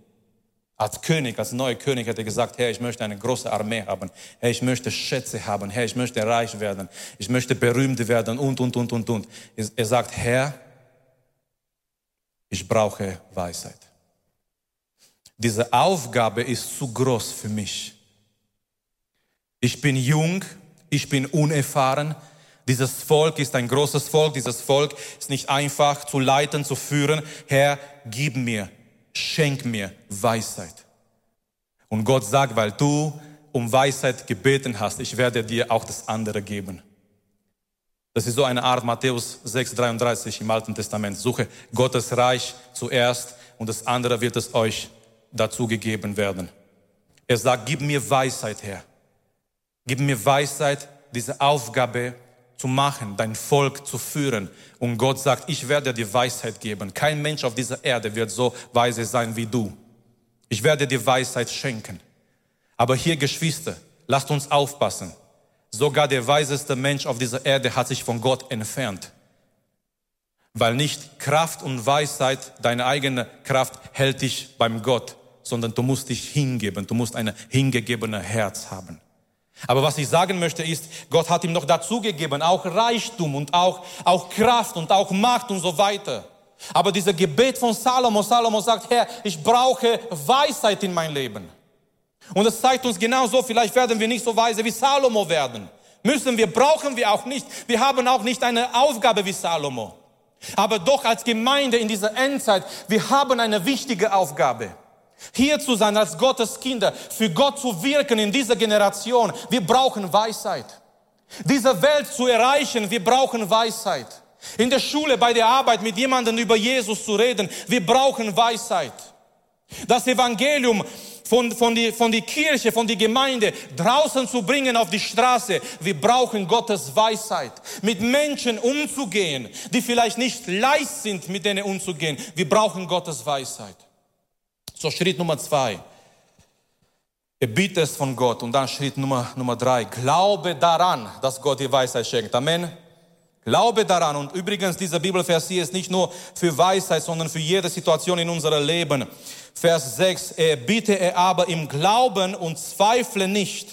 Als König, als neuer König hätte er gesagt, Herr, ich möchte eine große Armee haben. Herr, ich möchte Schätze haben. Herr, ich möchte reich werden. Ich möchte berühmt werden und, und, und, und, und. Er sagt, Herr, ich brauche Weisheit. Diese Aufgabe ist zu groß für mich. Ich bin jung, ich bin unerfahren. Dieses Volk ist ein großes Volk, dieses Volk ist nicht einfach zu leiten, zu führen. Herr, gib mir, schenk mir Weisheit. Und Gott sagt, weil du um Weisheit gebeten hast, ich werde dir auch das andere geben. Das ist so eine Art Matthäus 6,33 im Alten Testament. Suche Gottes Reich zuerst und das andere wird es euch dazu gegeben werden. Er sagt, gib mir Weisheit, Herr. Gib mir Weisheit, diese Aufgabe zu machen, dein Volk zu führen. Und Gott sagt, ich werde dir Weisheit geben. Kein Mensch auf dieser Erde wird so weise sein wie du. Ich werde dir Weisheit schenken. Aber hier, Geschwister, lasst uns aufpassen. Sogar der weiseste Mensch auf dieser Erde hat sich von Gott entfernt. Weil nicht Kraft und Weisheit, deine eigene Kraft hält dich beim Gott, sondern du musst dich hingeben. Du musst ein hingegebenes Herz haben. Aber was ich sagen möchte ist, Gott hat ihm noch dazugegeben, auch Reichtum und auch, auch Kraft und auch Macht und so weiter. Aber dieser Gebet von Salomo, Salomo sagt, Herr, ich brauche Weisheit in mein Leben. Und es zeigt uns genauso, vielleicht werden wir nicht so weise wie Salomo werden. Müssen wir, brauchen wir auch nicht. Wir haben auch nicht eine Aufgabe wie Salomo. Aber doch als Gemeinde in dieser Endzeit, wir haben eine wichtige Aufgabe. Hier zu sein als Gottes Kinder, für Gott zu wirken in dieser Generation. Wir brauchen Weisheit. Diese Welt zu erreichen, wir brauchen Weisheit. In der Schule, bei der Arbeit mit jemandem über Jesus zu reden, wir brauchen Weisheit. Das Evangelium von, von, die, von die Kirche, von die Gemeinde draußen zu bringen auf die Straße. Wir brauchen Gottes Weisheit, mit Menschen umzugehen, die vielleicht nicht leicht sind, mit denen umzugehen. Wir brauchen Gottes Weisheit. So Schritt Nummer zwei. Erbitte es von Gott. Und dann Schritt Nummer, Nummer drei. Glaube daran, dass Gott dir Weisheit schenkt. Amen. Glaube daran. Und übrigens, dieser Bibelvers hier ist nicht nur für Weisheit, sondern für jede Situation in unserem Leben. Vers 6. Er bitte er aber im Glauben und zweifle nicht.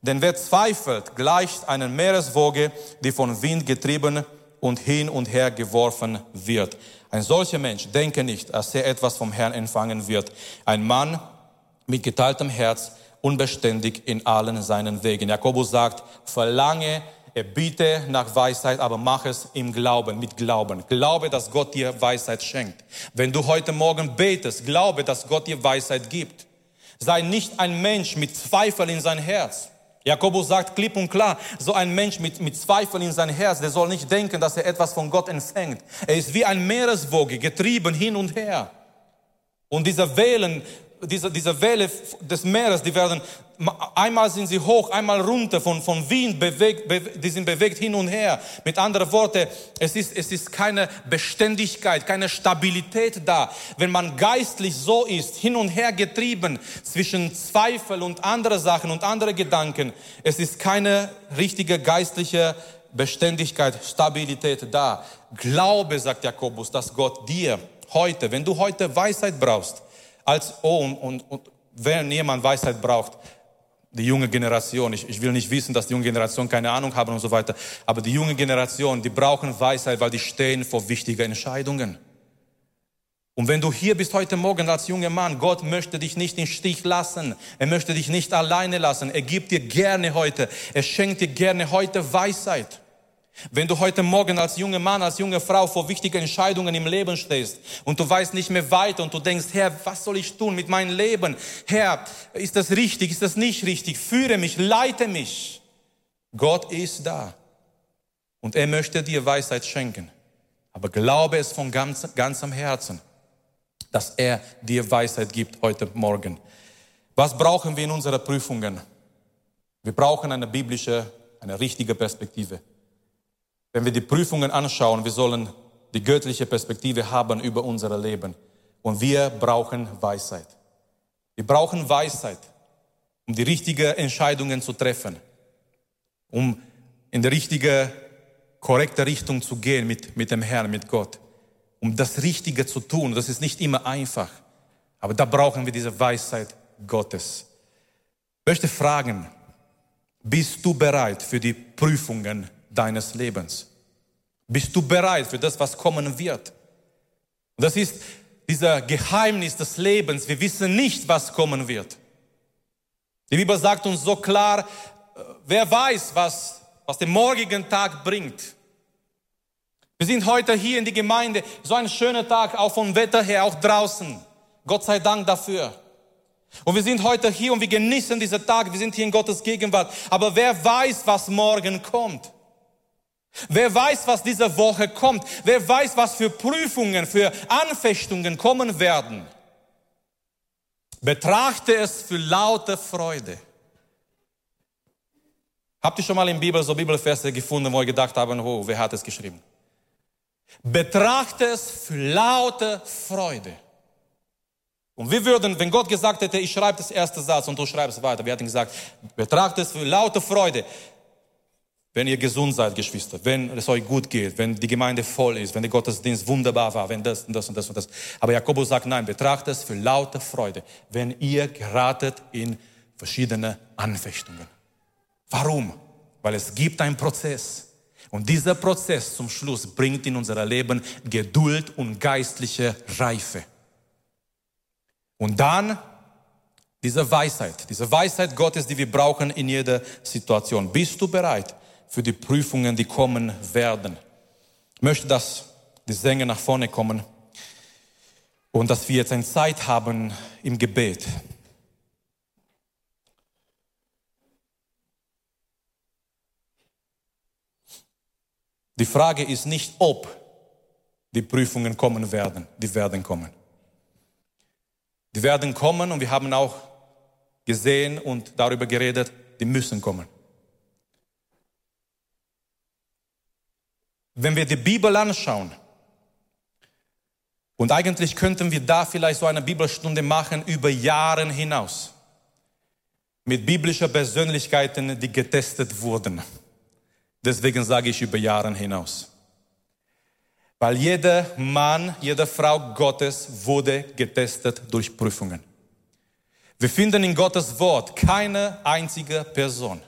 Denn wer zweifelt, gleicht einer Meereswoge, die von Wind getrieben und hin und her geworfen wird. Ein solcher Mensch denke nicht, dass er etwas vom Herrn empfangen wird. Ein Mann mit geteiltem Herz, unbeständig in allen seinen Wegen. Jakobus sagt, verlange biete nach Weisheit, aber mach es im Glauben, mit Glauben. Glaube, dass Gott dir Weisheit schenkt. Wenn du heute Morgen betest, glaube, dass Gott dir Weisheit gibt. Sei nicht ein Mensch mit Zweifel in sein Herz. Jakobus sagt klipp und klar, so ein Mensch mit, mit Zweifel in sein Herz, der soll nicht denken, dass er etwas von Gott empfängt. Er ist wie ein Meereswoge, getrieben hin und her. Und diese Wellen diese, diese Welle des Meeres, die werden, einmal sind sie hoch, einmal runter, von, von Wind bewegt, be, die sind bewegt hin und her. Mit anderen Worten, es ist, es ist keine Beständigkeit, keine Stabilität da. Wenn man geistlich so ist, hin und her getrieben zwischen Zweifel und andere Sachen und andere Gedanken, es ist keine richtige geistliche Beständigkeit, Stabilität da. Glaube, sagt Jakobus, dass Gott dir heute, wenn du heute Weisheit brauchst, als, oh, und, und, und wenn jemand Weisheit braucht, die junge Generation, ich, ich will nicht wissen, dass die junge Generation keine Ahnung haben und so weiter, aber die junge Generation, die brauchen Weisheit, weil die stehen vor wichtigen Entscheidungen. Und wenn du hier bist heute Morgen als junger Mann, Gott möchte dich nicht im Stich lassen. Er möchte dich nicht alleine lassen. Er gibt dir gerne heute, er schenkt dir gerne heute Weisheit. Wenn du heute Morgen als junger Mann, als junge Frau vor wichtigen Entscheidungen im Leben stehst und du weißt nicht mehr weiter und du denkst, Herr, was soll ich tun mit meinem Leben? Herr, ist das richtig? Ist das nicht richtig? Führe mich, leite mich. Gott ist da und er möchte dir Weisheit schenken. Aber glaube es von ganz, ganzem Herzen, dass er dir Weisheit gibt heute Morgen. Was brauchen wir in unseren Prüfungen? Wir brauchen eine biblische, eine richtige Perspektive. Wenn wir die Prüfungen anschauen, wir sollen die göttliche Perspektive haben über unser Leben. Und wir brauchen Weisheit. Wir brauchen Weisheit, um die richtigen Entscheidungen zu treffen, um in die richtige, korrekte Richtung zu gehen mit, mit dem Herrn, mit Gott, um das Richtige zu tun. Das ist nicht immer einfach, aber da brauchen wir diese Weisheit Gottes. Ich möchte fragen, bist du bereit für die Prüfungen deines Lebens? Bist du bereit für das, was kommen wird? Das ist dieser Geheimnis des Lebens. Wir wissen nicht, was kommen wird. Die Bibel sagt uns so klar, äh, wer weiß, was, was den morgigen Tag bringt. Wir sind heute hier in die Gemeinde, so ein schöner Tag, auch vom Wetter her, auch draußen. Gott sei Dank dafür. Und wir sind heute hier und wir genießen diesen Tag, wir sind hier in Gottes Gegenwart. Aber wer weiß, was morgen kommt? Wer weiß, was diese Woche kommt? Wer weiß, was für Prüfungen, für Anfechtungen kommen werden? Betrachte es für laute Freude. Habt ihr schon mal in Bibel so Bibelverse gefunden, wo ihr gedacht habt, oh, wer hat es geschrieben? Betrachte es für laute Freude. Und wir würden, wenn Gott gesagt hätte, ich schreibe das erste Satz und du schreibst weiter, wir hätten gesagt, betrachte es für laute Freude wenn ihr gesund seid, Geschwister, wenn es euch gut geht, wenn die Gemeinde voll ist, wenn der Gottesdienst wunderbar war, wenn das und das und das und das. Aber Jakobus sagt, nein, betrachtet es für laute Freude, wenn ihr geratet in verschiedene Anfechtungen. Warum? Weil es gibt einen Prozess. Und dieser Prozess zum Schluss bringt in unser Leben Geduld und geistliche Reife. Und dann diese Weisheit, diese Weisheit Gottes, die wir brauchen in jeder Situation. Bist du bereit, für die Prüfungen, die kommen werden. Ich möchte, dass die Sänger nach vorne kommen. und dass wir jetzt eine Zeit haben im Gebet. Die Frage ist nicht, ob die Prüfungen kommen werden. Die werden kommen. Die werden kommen und wir haben auch gesehen und darüber geredet, die müssen kommen. Wenn wir die Bibel anschauen, und eigentlich könnten wir da vielleicht so eine Bibelstunde machen über Jahre hinaus. Mit biblischen Persönlichkeiten, die getestet wurden. Deswegen sage ich über Jahre hinaus. Weil jeder Mann, jede Frau Gottes wurde getestet durch Prüfungen. Wir finden in Gottes Wort keine einzige Person,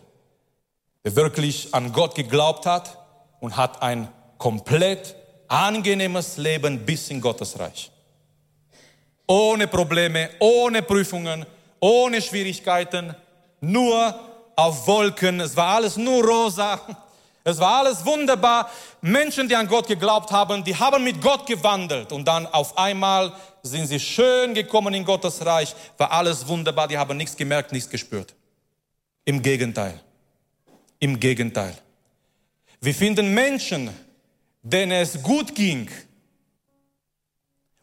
die wirklich an Gott geglaubt hat und hat ein komplett angenehmes Leben bis in Gottes Reich. Ohne Probleme, ohne Prüfungen, ohne Schwierigkeiten, nur auf Wolken. Es war alles nur rosa. Es war alles wunderbar. Menschen, die an Gott geglaubt haben, die haben mit Gott gewandelt und dann auf einmal sind sie schön gekommen in Gottes Reich, war alles wunderbar, die haben nichts gemerkt, nichts gespürt. Im Gegenteil. Im Gegenteil. Wir finden Menschen, denen es gut ging.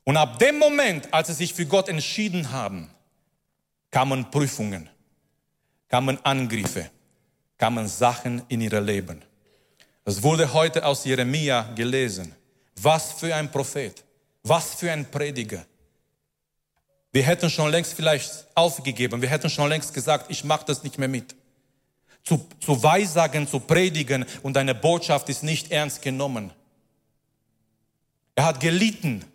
Und ab dem Moment, als sie sich für Gott entschieden haben, kamen Prüfungen, kamen Angriffe, kamen Sachen in ihr Leben. Es wurde heute aus Jeremia gelesen. Was für ein Prophet, was für ein Prediger. Wir hätten schon längst vielleicht aufgegeben, wir hätten schon längst gesagt, ich mache das nicht mehr mit. Zu, zu weissagen, zu predigen und deine Botschaft ist nicht ernst genommen. Er hat gelitten.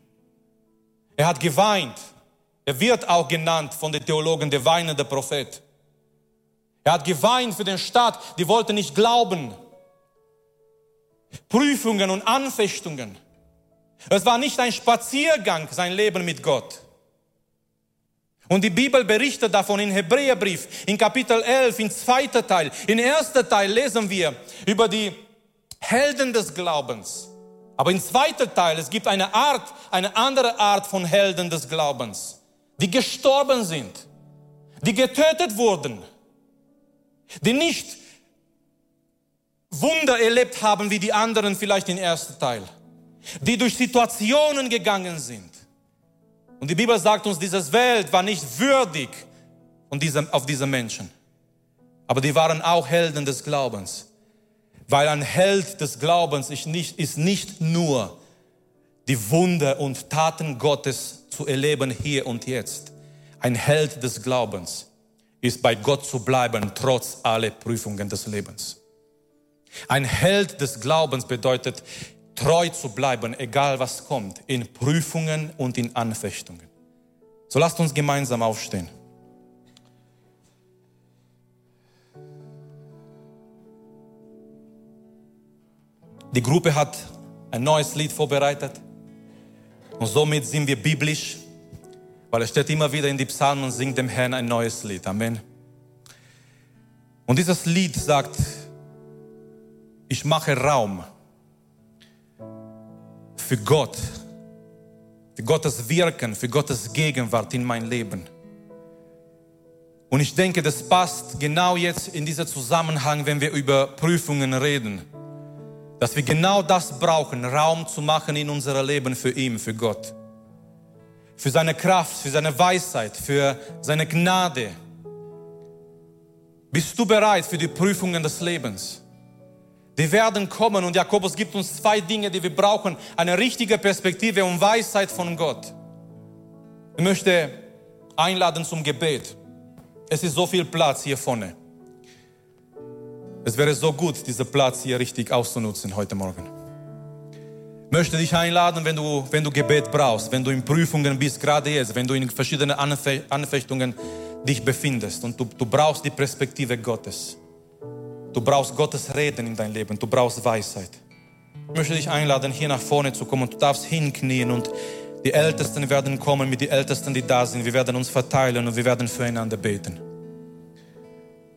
Er hat geweint. Er wird auch genannt von den Theologen der weinende Prophet. Er hat geweint für den Staat, die wollten nicht glauben. Prüfungen und Anfechtungen. Es war nicht ein Spaziergang, sein Leben mit Gott. Und die Bibel berichtet davon in Hebräerbrief, in Kapitel 11, in zweiter Teil. In erster Teil lesen wir über die Helden des Glaubens. Aber im zweiten Teil, es gibt eine Art, eine andere Art von Helden des Glaubens, die gestorben sind, die getötet wurden, die nicht Wunder erlebt haben wie die anderen vielleicht im ersten Teil, die durch Situationen gegangen sind. Und die Bibel sagt uns, diese Welt war nicht würdig auf diese Menschen. Aber die waren auch Helden des Glaubens. Weil ein Held des Glaubens ist nicht, ist nicht nur die Wunder und Taten Gottes zu erleben hier und jetzt. Ein Held des Glaubens ist bei Gott zu bleiben, trotz aller Prüfungen des Lebens. Ein Held des Glaubens bedeutet, treu zu bleiben, egal was kommt, in Prüfungen und in Anfechtungen. So lasst uns gemeinsam aufstehen. Die Gruppe hat ein neues Lied vorbereitet und somit sind wir biblisch, weil es steht immer wieder in die Psalmen, singt dem Herrn ein neues Lied. Amen. Und dieses Lied sagt, ich mache Raum für Gott, für Gottes Wirken, für Gottes Gegenwart in mein Leben. Und ich denke, das passt genau jetzt in dieser Zusammenhang, wenn wir über Prüfungen reden dass wir genau das brauchen, Raum zu machen in unser Leben für ihn, für Gott. Für seine Kraft, für seine Weisheit, für seine Gnade. Bist du bereit für die Prüfungen des Lebens? Die werden kommen und Jakobus gibt uns zwei Dinge, die wir brauchen. Eine richtige Perspektive und Weisheit von Gott. Ich möchte einladen zum Gebet. Es ist so viel Platz hier vorne. Es wäre so gut, diesen Platz hier richtig auszunutzen heute Morgen. Ich möchte dich einladen, wenn du, wenn du Gebet brauchst, wenn du in Prüfungen bist, gerade jetzt, wenn du in verschiedenen Anfe Anfechtungen dich befindest und du, du brauchst die Perspektive Gottes. Du brauchst Gottes Reden in dein Leben, du brauchst Weisheit. Ich möchte dich einladen, hier nach vorne zu kommen. Du darfst hinknien und die Ältesten werden kommen mit den Ältesten, die da sind. Wir werden uns verteilen und wir werden füreinander beten.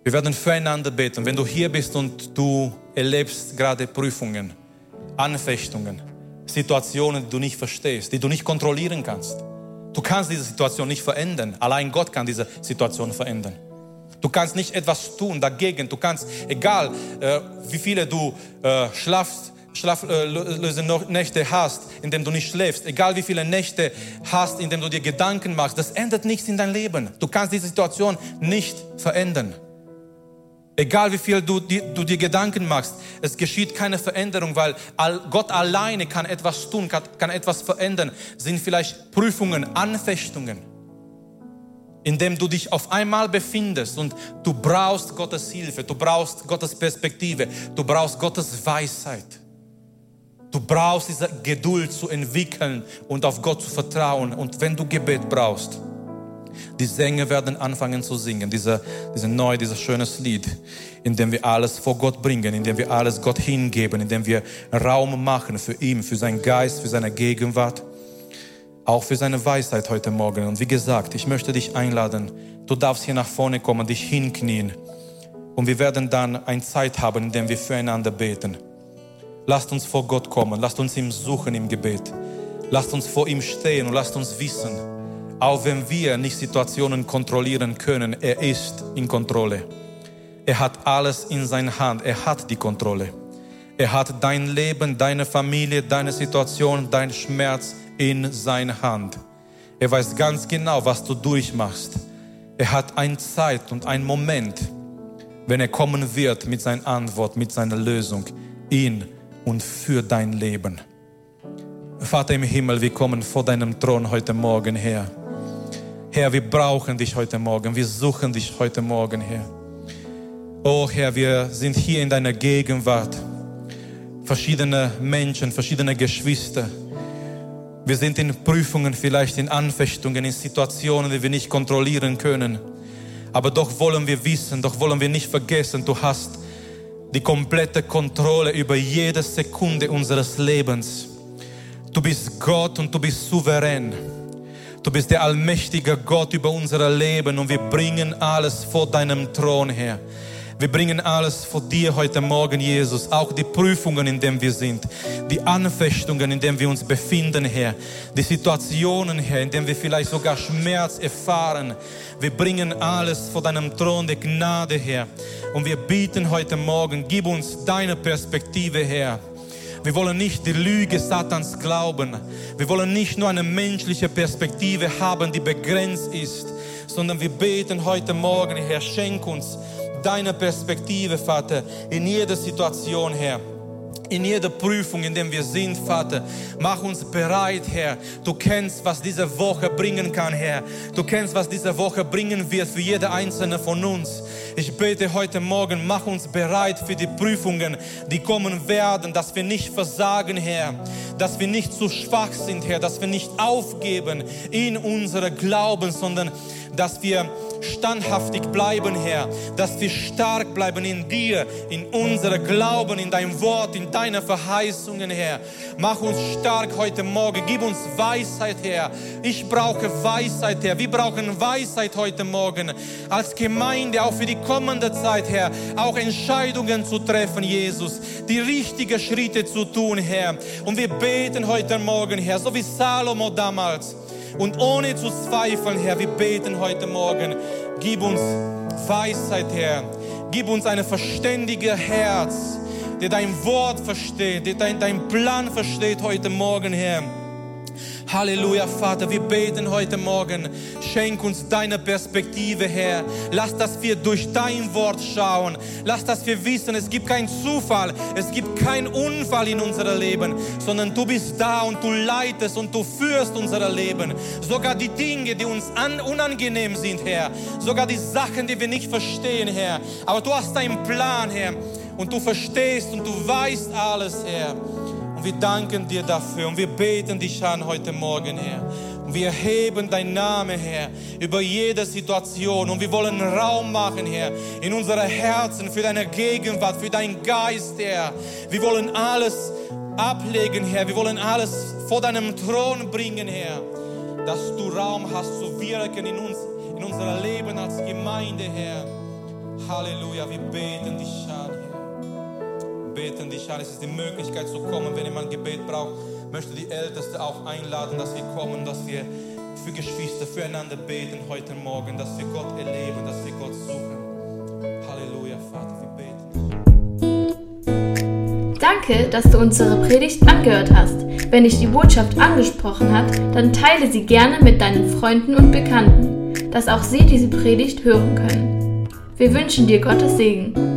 Wir werden füreinander beten. Wenn du hier bist und du erlebst gerade Prüfungen, Anfechtungen, Situationen, die du nicht verstehst, die du nicht kontrollieren kannst. Du kannst diese Situation nicht verändern. Allein Gott kann diese Situation verändern. Du kannst nicht etwas tun dagegen. Du kannst, egal äh, wie viele du äh, schlafst, schlaflose äh, Nächte hast, in dem du nicht schläfst, egal wie viele Nächte hast, in dem du dir Gedanken machst, das ändert nichts in dein Leben. Du kannst diese Situation nicht verändern. Egal wie viel du, die, du dir Gedanken machst, es geschieht keine Veränderung, weil Gott alleine kann etwas tun, kann, kann etwas verändern. Sind vielleicht Prüfungen, Anfechtungen, in dem du dich auf einmal befindest und du brauchst Gottes Hilfe, du brauchst Gottes Perspektive, du brauchst Gottes Weisheit. Du brauchst diese Geduld zu entwickeln und auf Gott zu vertrauen. Und wenn du Gebet brauchst, die Sänger werden anfangen zu singen, diese, diese neu, dieses schönes Lied, in dem wir alles vor Gott bringen, in dem wir alles Gott hingeben, in dem wir Raum machen für ihn, für seinen Geist, für seine Gegenwart, auch für seine Weisheit heute Morgen. Und wie gesagt, ich möchte dich einladen, du darfst hier nach vorne kommen, dich hinknien. Und wir werden dann eine Zeit haben, in der wir füreinander beten. Lasst uns vor Gott kommen, lasst uns ihm suchen im Gebet. Lasst uns vor ihm stehen und lasst uns wissen, auch wenn wir nicht Situationen kontrollieren können, er ist in Kontrolle. Er hat alles in seiner Hand, er hat die Kontrolle. Er hat dein Leben, deine Familie, deine Situation, dein Schmerz in seiner Hand. Er weiß ganz genau, was du durchmachst. Er hat eine Zeit und einen Moment, wenn er kommen wird mit seiner Antwort, mit seiner Lösung. Ihn und für dein Leben. Vater im Himmel, wir kommen vor deinem Thron heute Morgen her. Herr, wir brauchen dich heute Morgen, wir suchen dich heute Morgen, Herr. Oh Herr, wir sind hier in deiner Gegenwart. Verschiedene Menschen, verschiedene Geschwister. Wir sind in Prüfungen, vielleicht in Anfechtungen, in Situationen, die wir nicht kontrollieren können. Aber doch wollen wir wissen, doch wollen wir nicht vergessen, du hast die komplette Kontrolle über jede Sekunde unseres Lebens. Du bist Gott und du bist souverän. Du bist der allmächtige Gott über unser Leben und wir bringen alles vor deinem Thron her. Wir bringen alles vor dir heute Morgen, Jesus. Auch die Prüfungen, in denen wir sind. Die Anfechtungen, in denen wir uns befinden, Herr. Die Situationen, Herr, in denen wir vielleicht sogar Schmerz erfahren. Wir bringen alles vor deinem Thron der Gnade, Herr. Und wir bieten heute Morgen, gib uns deine Perspektive, Herr. Wir wollen nicht die Lüge Satans glauben. Wir wollen nicht nur eine menschliche Perspektive haben, die begrenzt ist, sondern wir beten heute Morgen, Herr, schenk uns deine Perspektive, Vater, in jeder Situation, Herr in jeder Prüfung, in der wir sind, Vater. Mach uns bereit, Herr. Du kennst, was diese Woche bringen kann, Herr. Du kennst, was diese Woche bringen wird für jede einzelne von uns. Ich bete heute Morgen, mach uns bereit für die Prüfungen, die kommen werden, dass wir nicht versagen, Herr. Dass wir nicht zu schwach sind, Herr. Dass wir nicht aufgeben in unsere Glauben, sondern dass wir standhaftig bleiben, Herr, dass wir stark bleiben in dir, in unserem Glauben, in dein Wort, in deine Verheißungen, Herr. Mach uns stark heute Morgen, gib uns Weisheit, Herr. Ich brauche Weisheit, Herr. Wir brauchen Weisheit heute Morgen als Gemeinde, auch für die kommende Zeit, Herr, auch Entscheidungen zu treffen, Jesus, die richtigen Schritte zu tun, Herr. Und wir beten heute Morgen, Herr, so wie Salomo damals und ohne zu zweifeln, Herr, wir beten heute Morgen, gib uns Weisheit, Herr. Gib uns ein verständiges Herz, der dein Wort versteht, der dein, dein Plan versteht heute Morgen, Herr. Halleluja, Vater, wir beten heute Morgen. Schenk uns deine Perspektive, Herr. Lass, dass wir durch dein Wort schauen. Lass, dass wir wissen, es gibt keinen Zufall, es gibt keinen Unfall in unserem Leben, sondern du bist da und du leitest und du führst unser Leben. Sogar die Dinge, die uns unangenehm sind, Herr. Sogar die Sachen, die wir nicht verstehen, Herr. Aber du hast einen Plan, Herr. Und du verstehst und du weißt alles, Herr wir danken dir dafür und wir beten dich an heute Morgen, Herr. Und wir heben dein Name, Herr, über jede Situation und wir wollen Raum machen, Herr, in unsere Herzen für deine Gegenwart, für deinen Geist, Herr. Wir wollen alles ablegen, Herr. Wir wollen alles vor deinem Thron bringen, Herr, dass du Raum hast zu wirken in uns, in unser Leben als Gemeinde, Herr. Halleluja, wir beten dich an, Herr beten dich an. Es ist die Möglichkeit zu kommen, wenn jemand Gebet braucht. Möchte die Älteste auch einladen, dass wir kommen, dass wir für Geschwister, füreinander beten heute Morgen, dass wir Gott erleben, dass wir Gott suchen. Halleluja, Vater, wir beten. Danke, dass du unsere Predigt angehört hast. Wenn dich die Botschaft angesprochen hat, dann teile sie gerne mit deinen Freunden und Bekannten, dass auch sie diese Predigt hören können. Wir wünschen dir Gottes Segen.